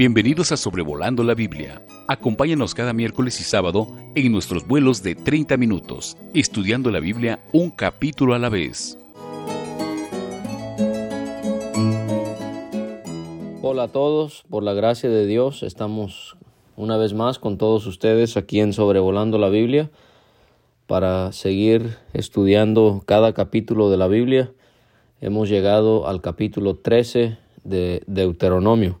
Bienvenidos a Sobrevolando la Biblia. Acompáñanos cada miércoles y sábado en nuestros vuelos de 30 minutos, estudiando la Biblia un capítulo a la vez. Hola a todos, por la gracia de Dios estamos una vez más con todos ustedes aquí en Sobrevolando la Biblia para seguir estudiando cada capítulo de la Biblia. Hemos llegado al capítulo 13 de Deuteronomio.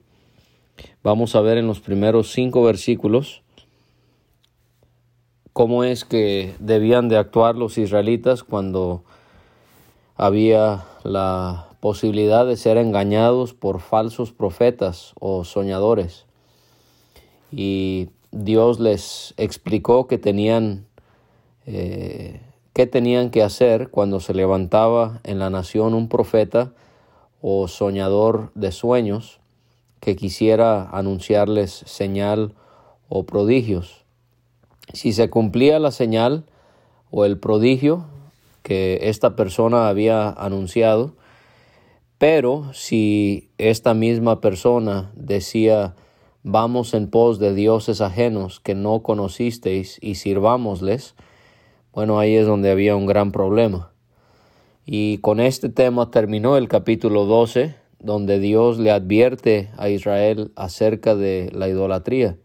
Vamos a ver en los primeros cinco versículos cómo es que debían de actuar los israelitas cuando había la posibilidad de ser engañados por falsos profetas o soñadores. Y Dios les explicó que tenían eh, qué tenían que hacer cuando se levantaba en la nación un profeta o soñador de sueños que quisiera anunciarles señal o prodigios. Si se cumplía la señal o el prodigio que esta persona había anunciado, pero si esta misma persona decía, vamos en pos de dioses ajenos que no conocisteis y sirvámosles, bueno, ahí es donde había un gran problema. Y con este tema terminó el capítulo 12 donde Dios le advierte a Israel acerca de la idolatría.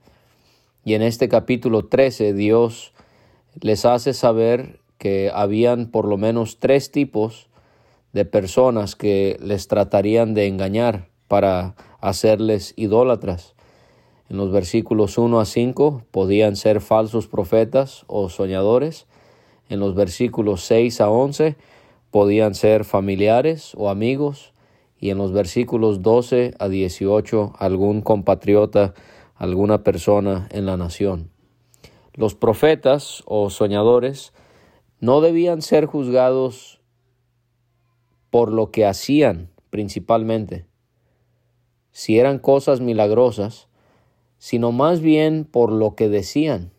Y en este capítulo 13 Dios les hace saber que habían por lo menos tres tipos de personas que les tratarían de engañar para hacerles idólatras. En los versículos 1 a 5 podían ser falsos profetas o soñadores. En los versículos 6 a 11 podían ser familiares o amigos y en los versículos 12 a 18 algún compatriota, alguna persona en la nación. Los profetas o soñadores no debían ser juzgados por lo que hacían principalmente, si eran cosas milagrosas, sino más bien por lo que decían.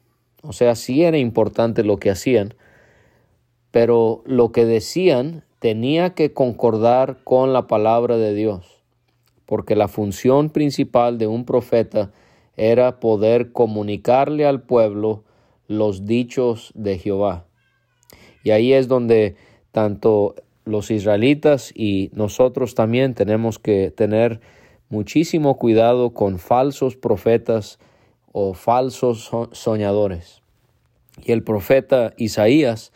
O sea, sí era importante lo que hacían, pero lo que decían tenía que concordar con la palabra de Dios, porque la función principal de un profeta era poder comunicarle al pueblo los dichos de Jehová. Y ahí es donde tanto los israelitas y nosotros también tenemos que tener muchísimo cuidado con falsos profetas o falsos soñadores. Y el profeta Isaías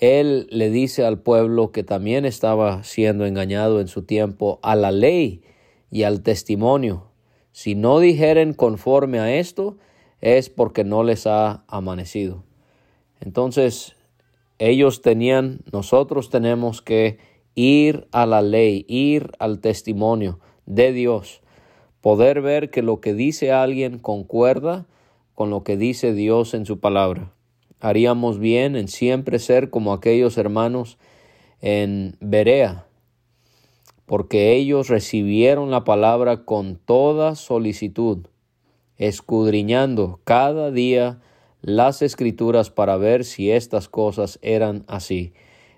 él le dice al pueblo que también estaba siendo engañado en su tiempo a la ley y al testimonio. Si no dijeren conforme a esto, es porque no les ha amanecido. Entonces, ellos tenían, nosotros tenemos que ir a la ley, ir al testimonio de Dios, poder ver que lo que dice alguien concuerda con lo que dice Dios en su palabra haríamos bien en siempre ser como aquellos hermanos en Berea, porque ellos recibieron la palabra con toda solicitud, escudriñando cada día las escrituras para ver si estas cosas eran así.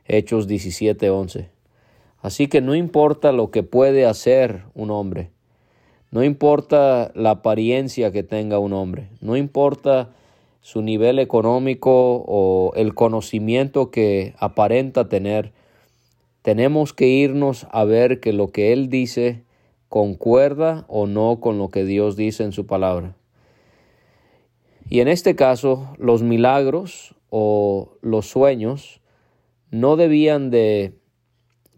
Hechos 17:11. Así que no importa lo que puede hacer un hombre, no importa la apariencia que tenga un hombre, no importa su nivel económico o el conocimiento que aparenta tener, tenemos que irnos a ver que lo que Él dice concuerda o no con lo que Dios dice en su palabra. Y en este caso, los milagros o los sueños no debían de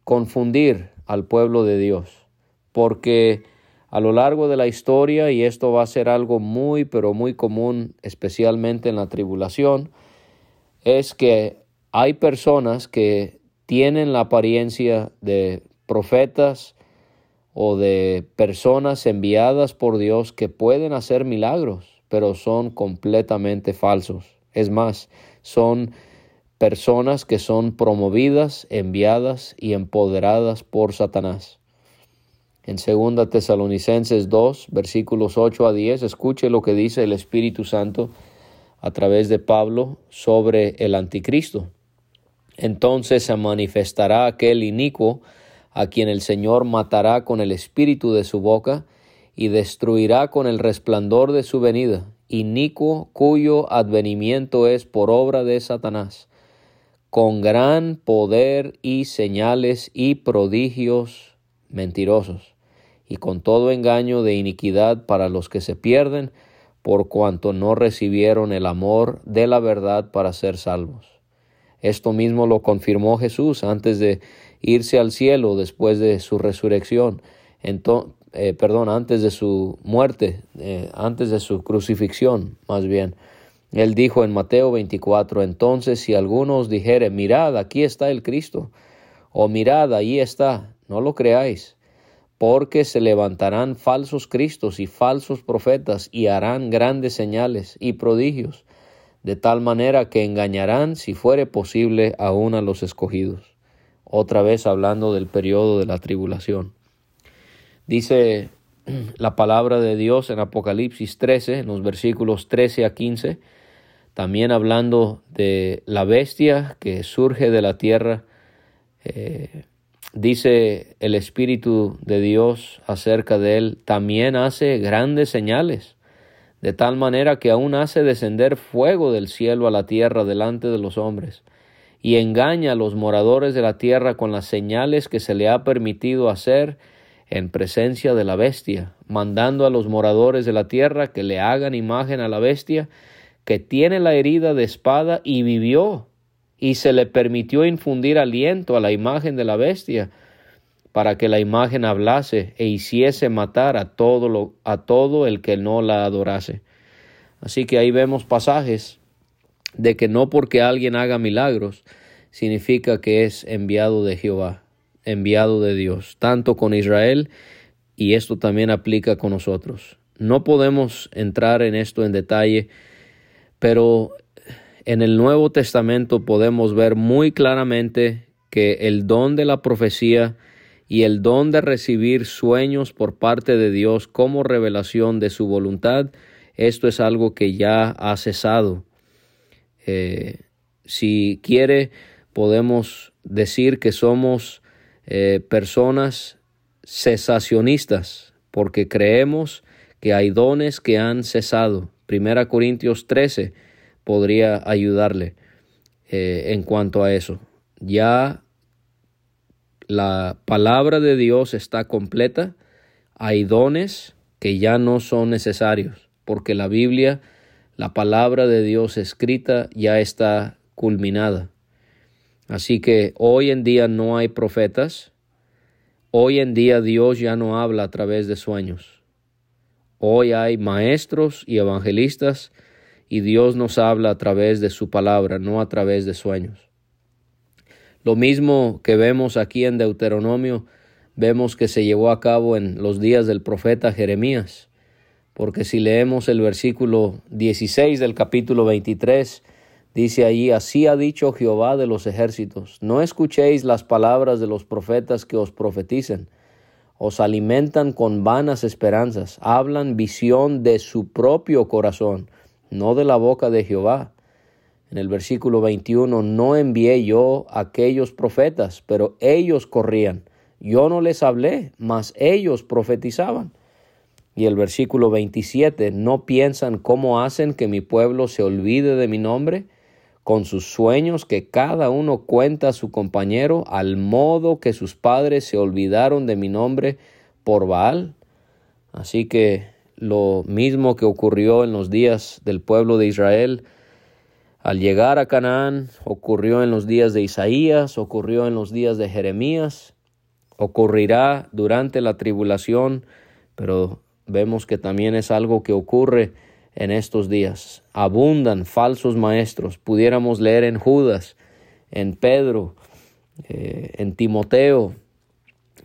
confundir al pueblo de Dios, porque a lo largo de la historia, y esto va a ser algo muy, pero muy común, especialmente en la tribulación, es que hay personas que tienen la apariencia de profetas o de personas enviadas por Dios que pueden hacer milagros, pero son completamente falsos. Es más, son personas que son promovidas, enviadas y empoderadas por Satanás. En 2 Tesalonicenses 2, versículos 8 a 10, escuche lo que dice el Espíritu Santo a través de Pablo sobre el anticristo. Entonces se manifestará aquel inicuo a quien el Señor matará con el espíritu de su boca y destruirá con el resplandor de su venida, inicuo cuyo advenimiento es por obra de Satanás, con gran poder y señales y prodigios mentirosos, y con todo engaño de iniquidad para los que se pierden, por cuanto no recibieron el amor de la verdad para ser salvos. Esto mismo lo confirmó Jesús antes de irse al cielo después de su resurrección. Eh, perdón, antes de su muerte, eh, antes de su crucifixión, más bien. Él dijo en Mateo 24, entonces si alguno os dijere, mirad, aquí está el Cristo, o mirad, ahí está, no lo creáis, porque se levantarán falsos Cristos y falsos profetas y harán grandes señales y prodigios, de tal manera que engañarán, si fuere posible, aún a los escogidos. Otra vez hablando del periodo de la tribulación. Dice la palabra de Dios en Apocalipsis 13, en los versículos 13 a 15, también hablando de la bestia que surge de la tierra, eh, dice el Espíritu de Dios acerca de él, también hace grandes señales, de tal manera que aún hace descender fuego del cielo a la tierra delante de los hombres, y engaña a los moradores de la tierra con las señales que se le ha permitido hacer, en presencia de la bestia, mandando a los moradores de la tierra que le hagan imagen a la bestia, que tiene la herida de espada y vivió, y se le permitió infundir aliento a la imagen de la bestia, para que la imagen hablase e hiciese matar a todo, lo, a todo el que no la adorase. Así que ahí vemos pasajes de que no porque alguien haga milagros significa que es enviado de Jehová enviado de Dios, tanto con Israel y esto también aplica con nosotros. No podemos entrar en esto en detalle, pero en el Nuevo Testamento podemos ver muy claramente que el don de la profecía y el don de recibir sueños por parte de Dios como revelación de su voluntad, esto es algo que ya ha cesado. Eh, si quiere, podemos decir que somos eh, personas cesacionistas, porque creemos que hay dones que han cesado. Primera Corintios 13 podría ayudarle eh, en cuanto a eso. Ya la palabra de Dios está completa, hay dones que ya no son necesarios, porque la Biblia, la palabra de Dios escrita, ya está culminada. Así que hoy en día no hay profetas. Hoy en día Dios ya no habla a través de sueños. Hoy hay maestros y evangelistas y Dios nos habla a través de su palabra, no a través de sueños. Lo mismo que vemos aquí en Deuteronomio, vemos que se llevó a cabo en los días del profeta Jeremías, porque si leemos el versículo 16 del capítulo 23, Dice allí, así ha dicho Jehová de los ejércitos, no escuchéis las palabras de los profetas que os profeticen, os alimentan con vanas esperanzas, hablan visión de su propio corazón, no de la boca de Jehová. En el versículo 21, no envié yo a aquellos profetas, pero ellos corrían. Yo no les hablé, mas ellos profetizaban. Y el versículo 27, no piensan cómo hacen que mi pueblo se olvide de mi nombre con sus sueños que cada uno cuenta a su compañero, al modo que sus padres se olvidaron de mi nombre por Baal. Así que lo mismo que ocurrió en los días del pueblo de Israel, al llegar a Canaán, ocurrió en los días de Isaías, ocurrió en los días de Jeremías, ocurrirá durante la tribulación, pero vemos que también es algo que ocurre en estos días. Abundan falsos maestros. Pudiéramos leer en Judas, en Pedro, eh, en Timoteo.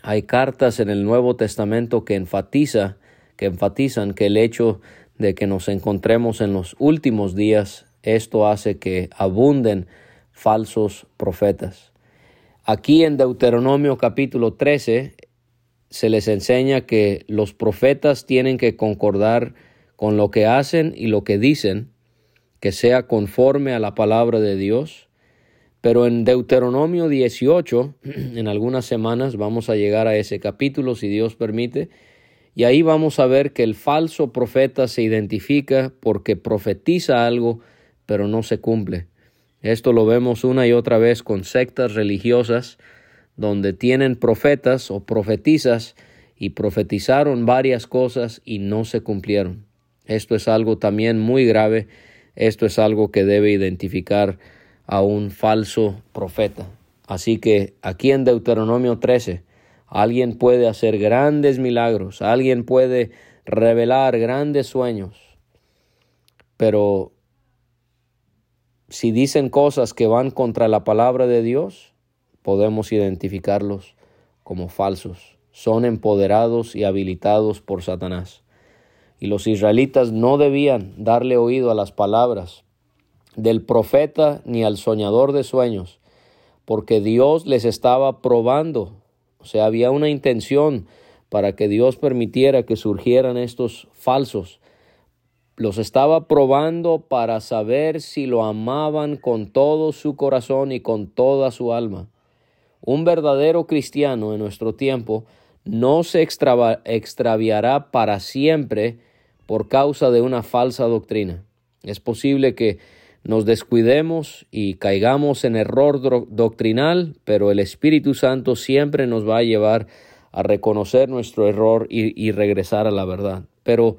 Hay cartas en el Nuevo Testamento que enfatiza, que enfatizan que el hecho de que nos encontremos en los últimos días, esto hace que abunden falsos profetas. Aquí en Deuteronomio capítulo 13 se les enseña que los profetas tienen que concordar con lo que hacen y lo que dicen, que sea conforme a la palabra de Dios. Pero en Deuteronomio 18, en algunas semanas vamos a llegar a ese capítulo, si Dios permite, Y ahí vamos a ver que el falso profeta se identifica porque profetiza algo, pero no se cumple. Esto lo vemos una y otra vez con sectas religiosas donde tienen profetas o profetizas y profetizaron varias cosas y no se cumplieron. Esto es algo también muy grave. Esto es algo que debe identificar a un falso profeta. Así que aquí en Deuteronomio 13, alguien puede hacer grandes milagros, alguien puede revelar grandes sueños, pero si dicen cosas que van contra la palabra de Dios, podemos identificarlos como falsos. Son empoderados y habilitados por Satanás. Y los israelitas no debían darle oído a las palabras del profeta ni al soñador de sueños, porque Dios les estaba probando. O sea, había una intención para que Dios permitiera que surgieran estos falsos. Los estaba probando para saber si lo amaban con todo su corazón y con toda su alma. Un verdadero cristiano en nuestro tiempo no se extraviará para siempre por causa de una falsa doctrina. Es posible que nos descuidemos y caigamos en error doctrinal, pero el Espíritu Santo siempre nos va a llevar a reconocer nuestro error y, y regresar a la verdad. Pero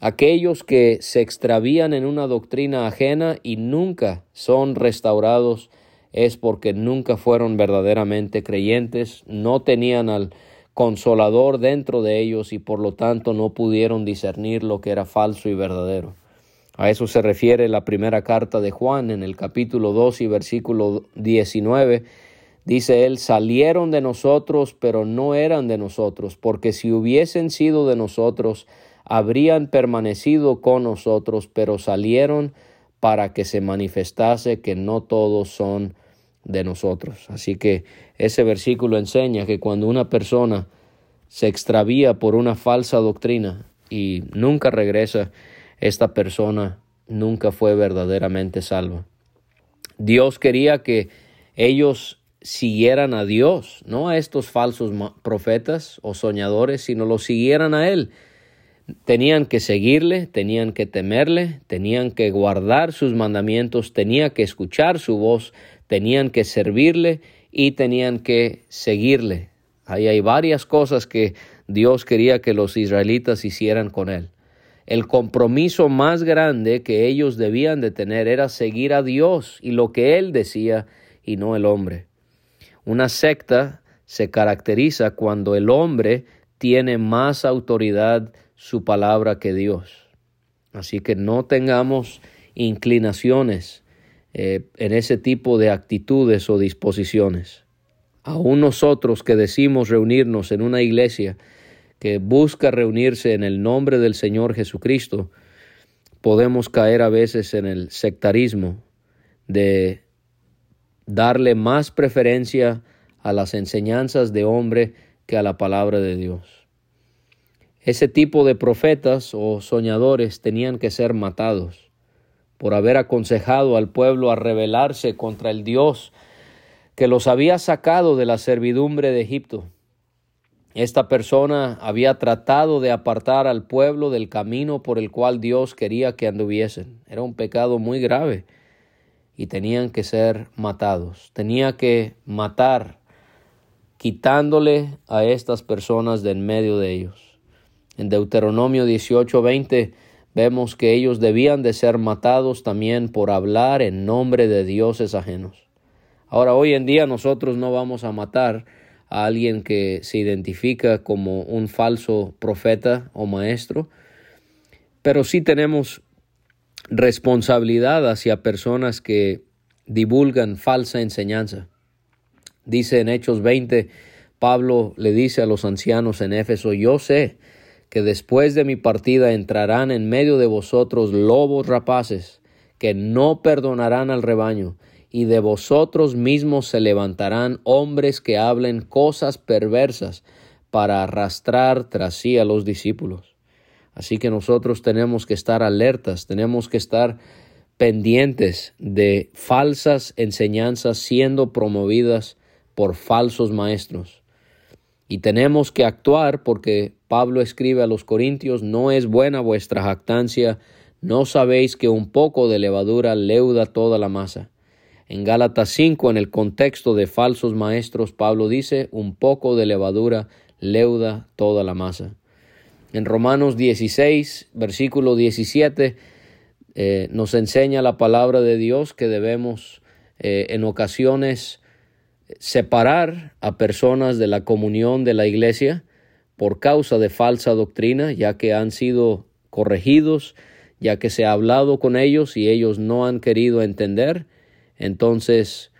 aquellos que se extravían en una doctrina ajena y nunca son restaurados es porque nunca fueron verdaderamente creyentes, no tenían al consolador dentro de ellos y por lo tanto no pudieron discernir lo que era falso y verdadero. A eso se refiere la primera carta de Juan en el capítulo 2 y versículo 19. Dice él, salieron de nosotros, pero no eran de nosotros, porque si hubiesen sido de nosotros, habrían permanecido con nosotros, pero salieron para que se manifestase que no todos son de nosotros. Así que ese versículo enseña que cuando una persona se extravía por una falsa doctrina y nunca regresa, esta persona nunca fue verdaderamente salva. Dios quería que ellos siguieran a Dios, no a estos falsos profetas o soñadores, sino lo siguieran a Él. Tenían que seguirle, tenían que temerle, tenían que guardar sus mandamientos, tenían que escuchar su voz, tenían que servirle y tenían que seguirle. Ahí hay varias cosas que Dios quería que los israelitas hicieran con Él el compromiso más grande que ellos debían de tener era seguir a Dios y lo que Él decía y no el hombre. Una secta se caracteriza cuando el hombre tiene más autoridad su palabra que Dios. Así que no tengamos inclinaciones eh, en ese tipo de actitudes o disposiciones. Aún nosotros que decimos reunirnos en una iglesia, que busca reunirse en el nombre del Señor Jesucristo, podemos caer a veces en el sectarismo de darle más preferencia a las enseñanzas de hombre que a la palabra de Dios. Ese tipo de profetas o soñadores tenían que ser matados por haber aconsejado al pueblo a rebelarse contra el Dios que los había sacado de la servidumbre de Egipto esta persona había tratado de apartar al pueblo del camino por el cual Dios quería que anduviesen. Era un pecado muy grave y tenían que ser matados. Tenía que matar quitándole a estas personas de en medio de ellos. En Deuteronomio 18:20 vemos que ellos debían de ser matados también por hablar en nombre de dioses ajenos. Ahora, hoy en día nosotros no vamos a matar a alguien que se identifica como un falso profeta o maestro, pero sí tenemos responsabilidad hacia personas que divulgan falsa enseñanza. Dice en Hechos 20, Pablo le dice a los ancianos en Éfeso, yo sé que después de mi partida entrarán en medio de vosotros lobos rapaces, que no perdonarán al rebaño, y de vosotros mismos se levantarán hombres que hablen cosas perversas para arrastrar tras sí a los discípulos. Así que nosotros tenemos que estar alertas, tenemos que estar pendientes de falsas enseñanzas siendo promovidas por falsos maestros. Y tenemos que actuar porque Pablo escribe a los Corintios, no es buena vuestra jactancia, no sabéis que un poco de levadura leuda toda la masa. En Gálatas 5, en el contexto de falsos maestros, Pablo dice, un poco de levadura leuda toda la masa. En Romanos 16, versículo 17, eh, nos enseña la palabra de Dios que debemos eh, en ocasiones separar a personas de la comunión de la iglesia por causa de falsa doctrina, ya que han sido corregidos, ya que se ha hablado con ellos y ellos no han querido entender. Entonces,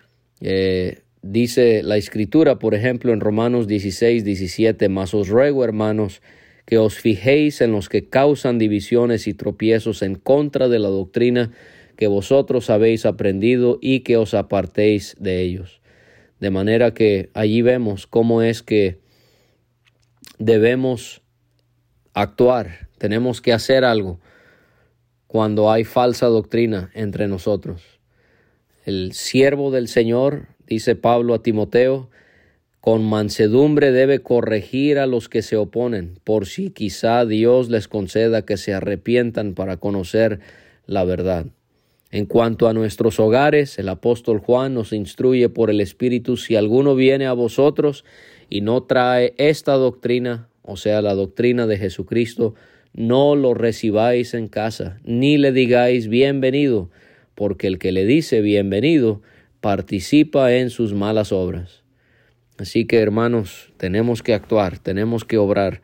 eh, dice la escritura, por ejemplo, en Romanos 16, 17, mas os ruego, hermanos, que os fijéis en los que causan divisiones y tropiezos en contra de la doctrina que vosotros habéis aprendido y que os apartéis de ellos. De manera que allí vemos cómo es que debemos actuar, tenemos que hacer algo cuando hay falsa doctrina entre nosotros. El siervo del Señor, dice Pablo a Timoteo, con mansedumbre debe corregir a los que se oponen, por si quizá Dios les conceda que se arrepientan para conocer la verdad. En cuanto a nuestros hogares, el apóstol Juan nos instruye por el Espíritu, si alguno viene a vosotros y no trae esta doctrina, o sea, la doctrina de Jesucristo, no lo recibáis en casa, ni le digáis bienvenido, porque el que le dice bienvenido participa en sus malas obras. Así que hermanos, tenemos que actuar, tenemos que obrar.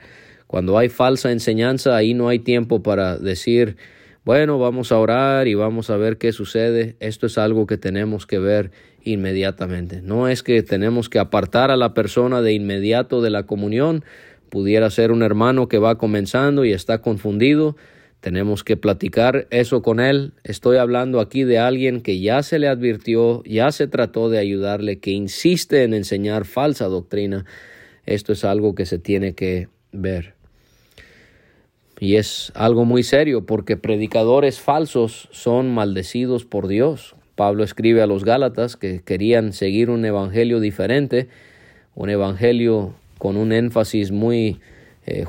Cuando hay falsa enseñanza, ahí no hay tiempo para decir, bueno, vamos a orar y vamos a ver qué sucede. Esto es algo que tenemos que ver inmediatamente. No es que tenemos que apartar a la persona de inmediato de la comunión. Pudiera ser un hermano que va comenzando y está confundido. Tenemos que platicar eso con él. Estoy hablando aquí de alguien que ya se le advirtió, ya se trató de ayudarle, que insiste en enseñar falsa doctrina. Esto es algo que se tiene que ver. Y es algo muy serio porque predicadores falsos son maldecidos por Dios. Pablo escribe a los Gálatas que querían seguir un evangelio diferente, un evangelio con un énfasis muy eh.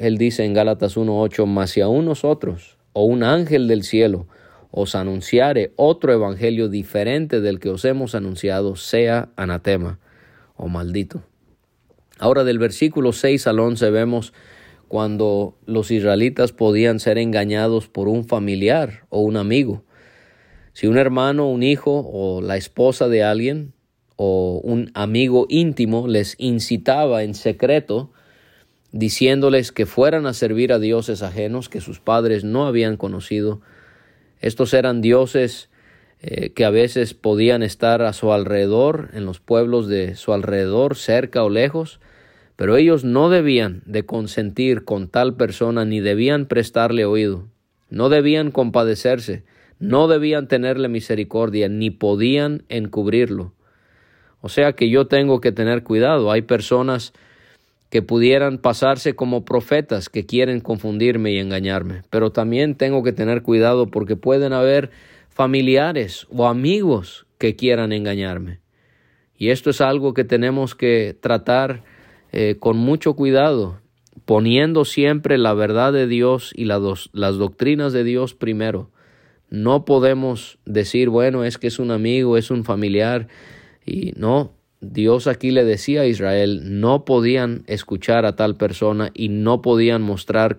Él dice en Gálatas 1.8, mas si aún nosotros o un ángel del cielo os anunciare otro evangelio diferente del que os hemos anunciado, sea anatema o maldito. Ahora del versículo 6 al 11 vemos cuando los israelitas podían ser engañados por un familiar o un amigo. Si un hermano, un hijo o la esposa de alguien o un amigo íntimo les incitaba en secreto, diciéndoles que fueran a servir a dioses ajenos que sus padres no habían conocido. Estos eran dioses eh, que a veces podían estar a su alrededor, en los pueblos de su alrededor, cerca o lejos, pero ellos no debían de consentir con tal persona ni debían prestarle oído, no debían compadecerse, no debían tenerle misericordia, ni podían encubrirlo. O sea que yo tengo que tener cuidado. Hay personas que pudieran pasarse como profetas que quieren confundirme y engañarme, pero también tengo que tener cuidado porque pueden haber familiares o amigos que quieran engañarme. Y esto es algo que tenemos que tratar eh, con mucho cuidado, poniendo siempre la verdad de Dios y las doctrinas de Dios primero. No podemos decir, bueno, es que es un amigo, es un familiar, y no, Dios aquí le decía a Israel, no podían escuchar a tal persona y no podían mostrar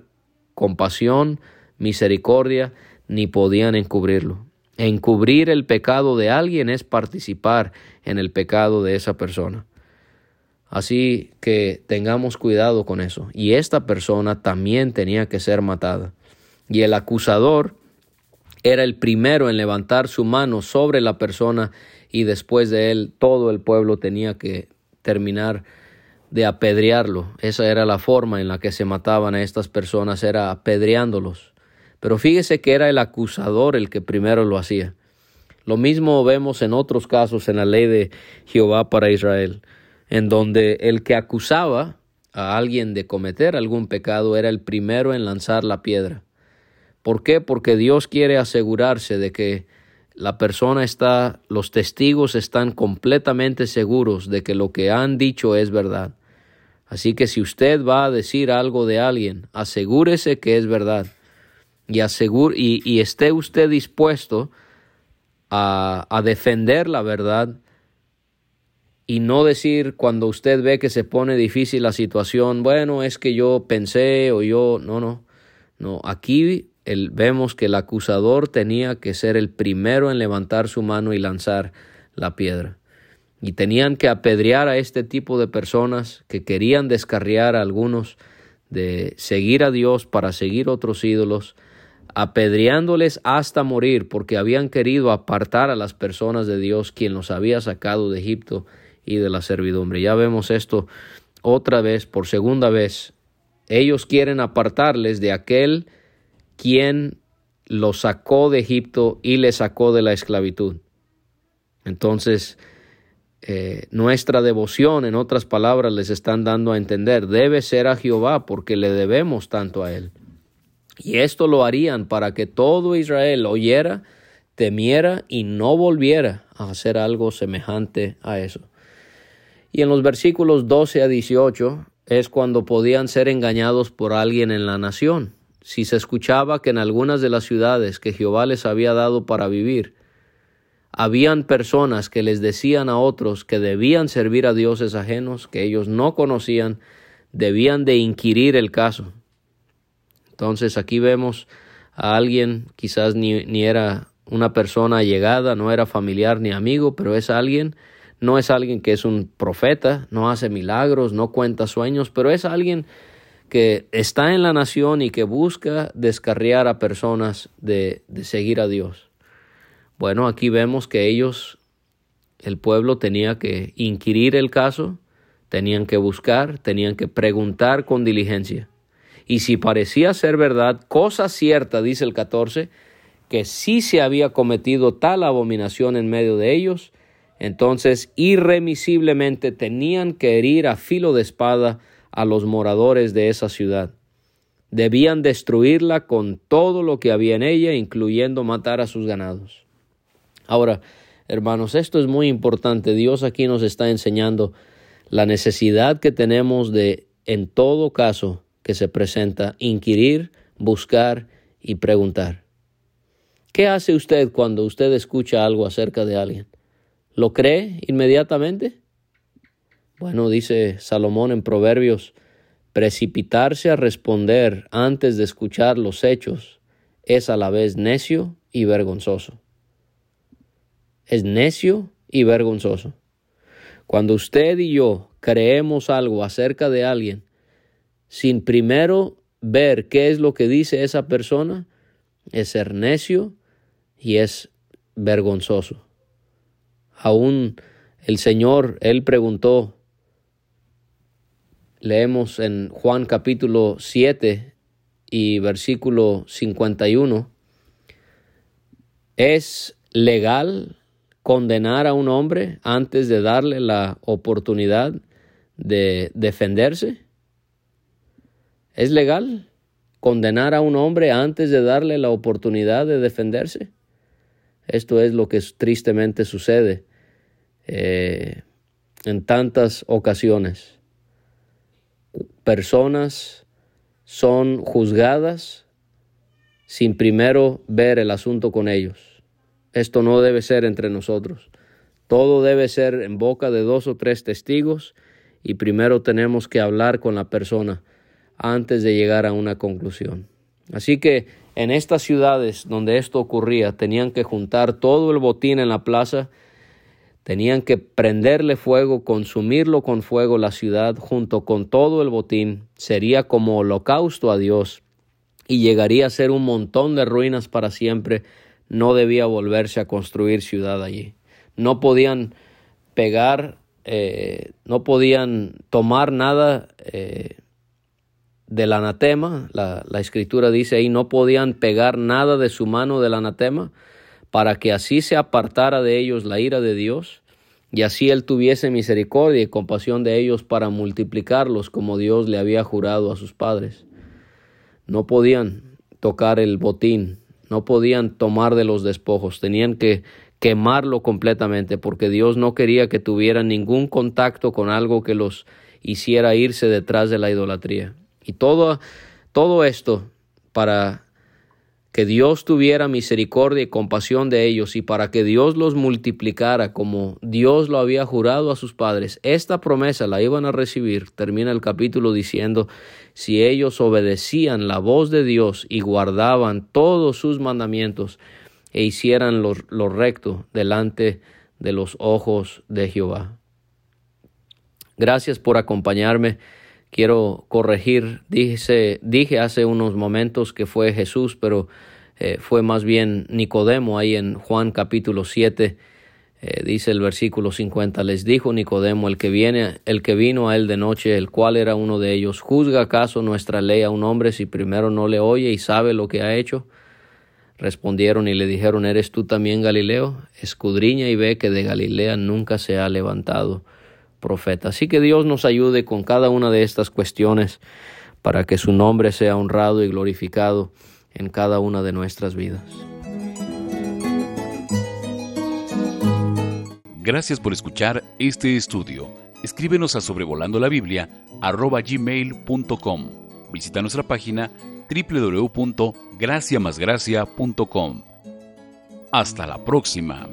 compasión, misericordia, ni podían encubrirlo. Encubrir el pecado de alguien es participar en el pecado de esa persona. Así que tengamos cuidado con eso. Y esta persona también tenía que ser matada. Y el acusador era el primero en levantar su mano sobre la persona y después de él todo el pueblo tenía que terminar de apedrearlo. Esa era la forma en la que se mataban a estas personas, era apedreándolos. Pero fíjese que era el acusador el que primero lo hacía. Lo mismo vemos en otros casos en la ley de Jehová para Israel en donde el que acusaba a alguien de cometer algún pecado era el primero en lanzar la piedra. ¿Por qué? Porque Dios quiere asegurarse de que la persona está, los testigos están completamente seguros de que lo que han dicho es verdad. Así que si usted va a decir algo de alguien, asegúrese que es verdad y, y, y esté usted dispuesto a, a defender la verdad y no decir cuando usted ve que se pone difícil la situación, bueno, es que yo pensé o yo, no, no, no, aquí vemos que el acusador tenía que ser el primero en levantar su mano y lanzar la piedra y tenían que apedrear a este tipo de personas que querían descarriar a algunos de seguir a Dios para seguir otros ídolos, apedreándoles hasta morir porque habían querido apartar a las personas de Dios quien los había sacado de Egipto y de la servidumbre. Ya vemos esto otra vez, por segunda vez. Ellos quieren apartarles de aquel quien los sacó de Egipto y les sacó de la esclavitud. Entonces, eh, nuestra devoción, en otras palabras, les están dando a entender, debe ser a Jehová porque le debemos tanto a Él. Y esto lo harían para que todo Israel oyera, temiera y no volviera a hacer algo semejante a eso. Y en los versículos 12 a 18 es cuando podían ser engañados por alguien en la nación. Si se escuchaba que en algunas de las ciudades que Jehová les había dado para vivir, habían personas que les decían a otros que debían servir a dioses ajenos que ellos no conocían, debían de inquirir el caso. Entonces aquí vemos a alguien, quizás ni, ni era una persona llegada, no era familiar ni amigo, pero es alguien, no es alguien que es un profeta, no hace milagros, no cuenta sueños, pero es alguien que está en la nación y que busca descarriar a personas de, de seguir a Dios. Bueno, aquí vemos que ellos, el pueblo tenía que inquirir el caso, tenían que buscar, tenían que preguntar con diligencia. Y si parecía ser verdad, cosa cierta, dice el 14, que sí se había cometido tal abominación en medio de ellos, entonces irremisiblemente tenían que herir a filo de espada a los moradores de esa ciudad. Debían destruirla con todo lo que había en ella, incluyendo matar a sus ganados. Ahora, hermanos, esto es muy importante. Dios aquí nos está enseñando la necesidad que tenemos de, en todo caso que se presenta, inquirir, buscar y preguntar. ¿Qué hace usted cuando usted escucha algo acerca de alguien? ¿Lo cree inmediatamente? Bueno, dice Salomón en Proverbios, precipitarse a responder antes de escuchar los hechos es a la vez necio y vergonzoso es necio y vergonzoso. Cuando usted y yo creemos algo acerca de alguien sin primero ver qué es lo que dice esa persona, es ser necio y es vergonzoso. Aún el Señor, Él preguntó, leemos en Juan capítulo 7 y versículo 51, ¿es legal condenar a un hombre antes de darle la oportunidad de defenderse? ¿Es legal condenar a un hombre antes de darle la oportunidad de defenderse? Esto es lo que tristemente sucede eh, en tantas ocasiones. Personas son juzgadas sin primero ver el asunto con ellos. Esto no debe ser entre nosotros. Todo debe ser en boca de dos o tres testigos y primero tenemos que hablar con la persona antes de llegar a una conclusión. Así que en estas ciudades donde esto ocurría tenían que juntar todo el botín en la plaza, tenían que prenderle fuego, consumirlo con fuego la ciudad junto con todo el botín, sería como holocausto a Dios y llegaría a ser un montón de ruinas para siempre no debía volverse a construir ciudad allí. No podían pegar, eh, no podían tomar nada eh, del anatema. La, la escritura dice ahí, no podían pegar nada de su mano del anatema para que así se apartara de ellos la ira de Dios y así él tuviese misericordia y compasión de ellos para multiplicarlos como Dios le había jurado a sus padres. No podían tocar el botín, no podían tomar de los despojos, tenían que quemarlo completamente porque Dios no quería que tuvieran ningún contacto con algo que los hiciera irse detrás de la idolatría. Y todo, todo esto para que Dios tuviera misericordia y compasión de ellos y para que Dios los multiplicara como Dios lo había jurado a sus padres. Esta promesa la iban a recibir. Termina el capítulo diciendo, si ellos obedecían la voz de Dios y guardaban todos sus mandamientos e hicieran lo, lo recto delante de los ojos de Jehová. Gracias por acompañarme. Quiero corregir, dije, dije hace unos momentos que fue Jesús, pero eh, fue más bien Nicodemo ahí en Juan capítulo 7. Eh, dice el versículo 50, les dijo Nicodemo, el que viene, el que vino a él de noche, el cual era uno de ellos, ¿juzga acaso nuestra ley a un hombre si primero no le oye y sabe lo que ha hecho? Respondieron y le dijeron, ¿eres tú también Galileo? Escudriña y ve que de Galilea nunca se ha levantado profeta. Así que Dios nos ayude con cada una de estas cuestiones para que su nombre sea honrado y glorificado en cada una de nuestras vidas. Gracias por escuchar este estudio. Escríbenos a sobrevolando la Biblia gmail.com. Visita nuestra página www.graciamasgracia.com. Hasta la próxima.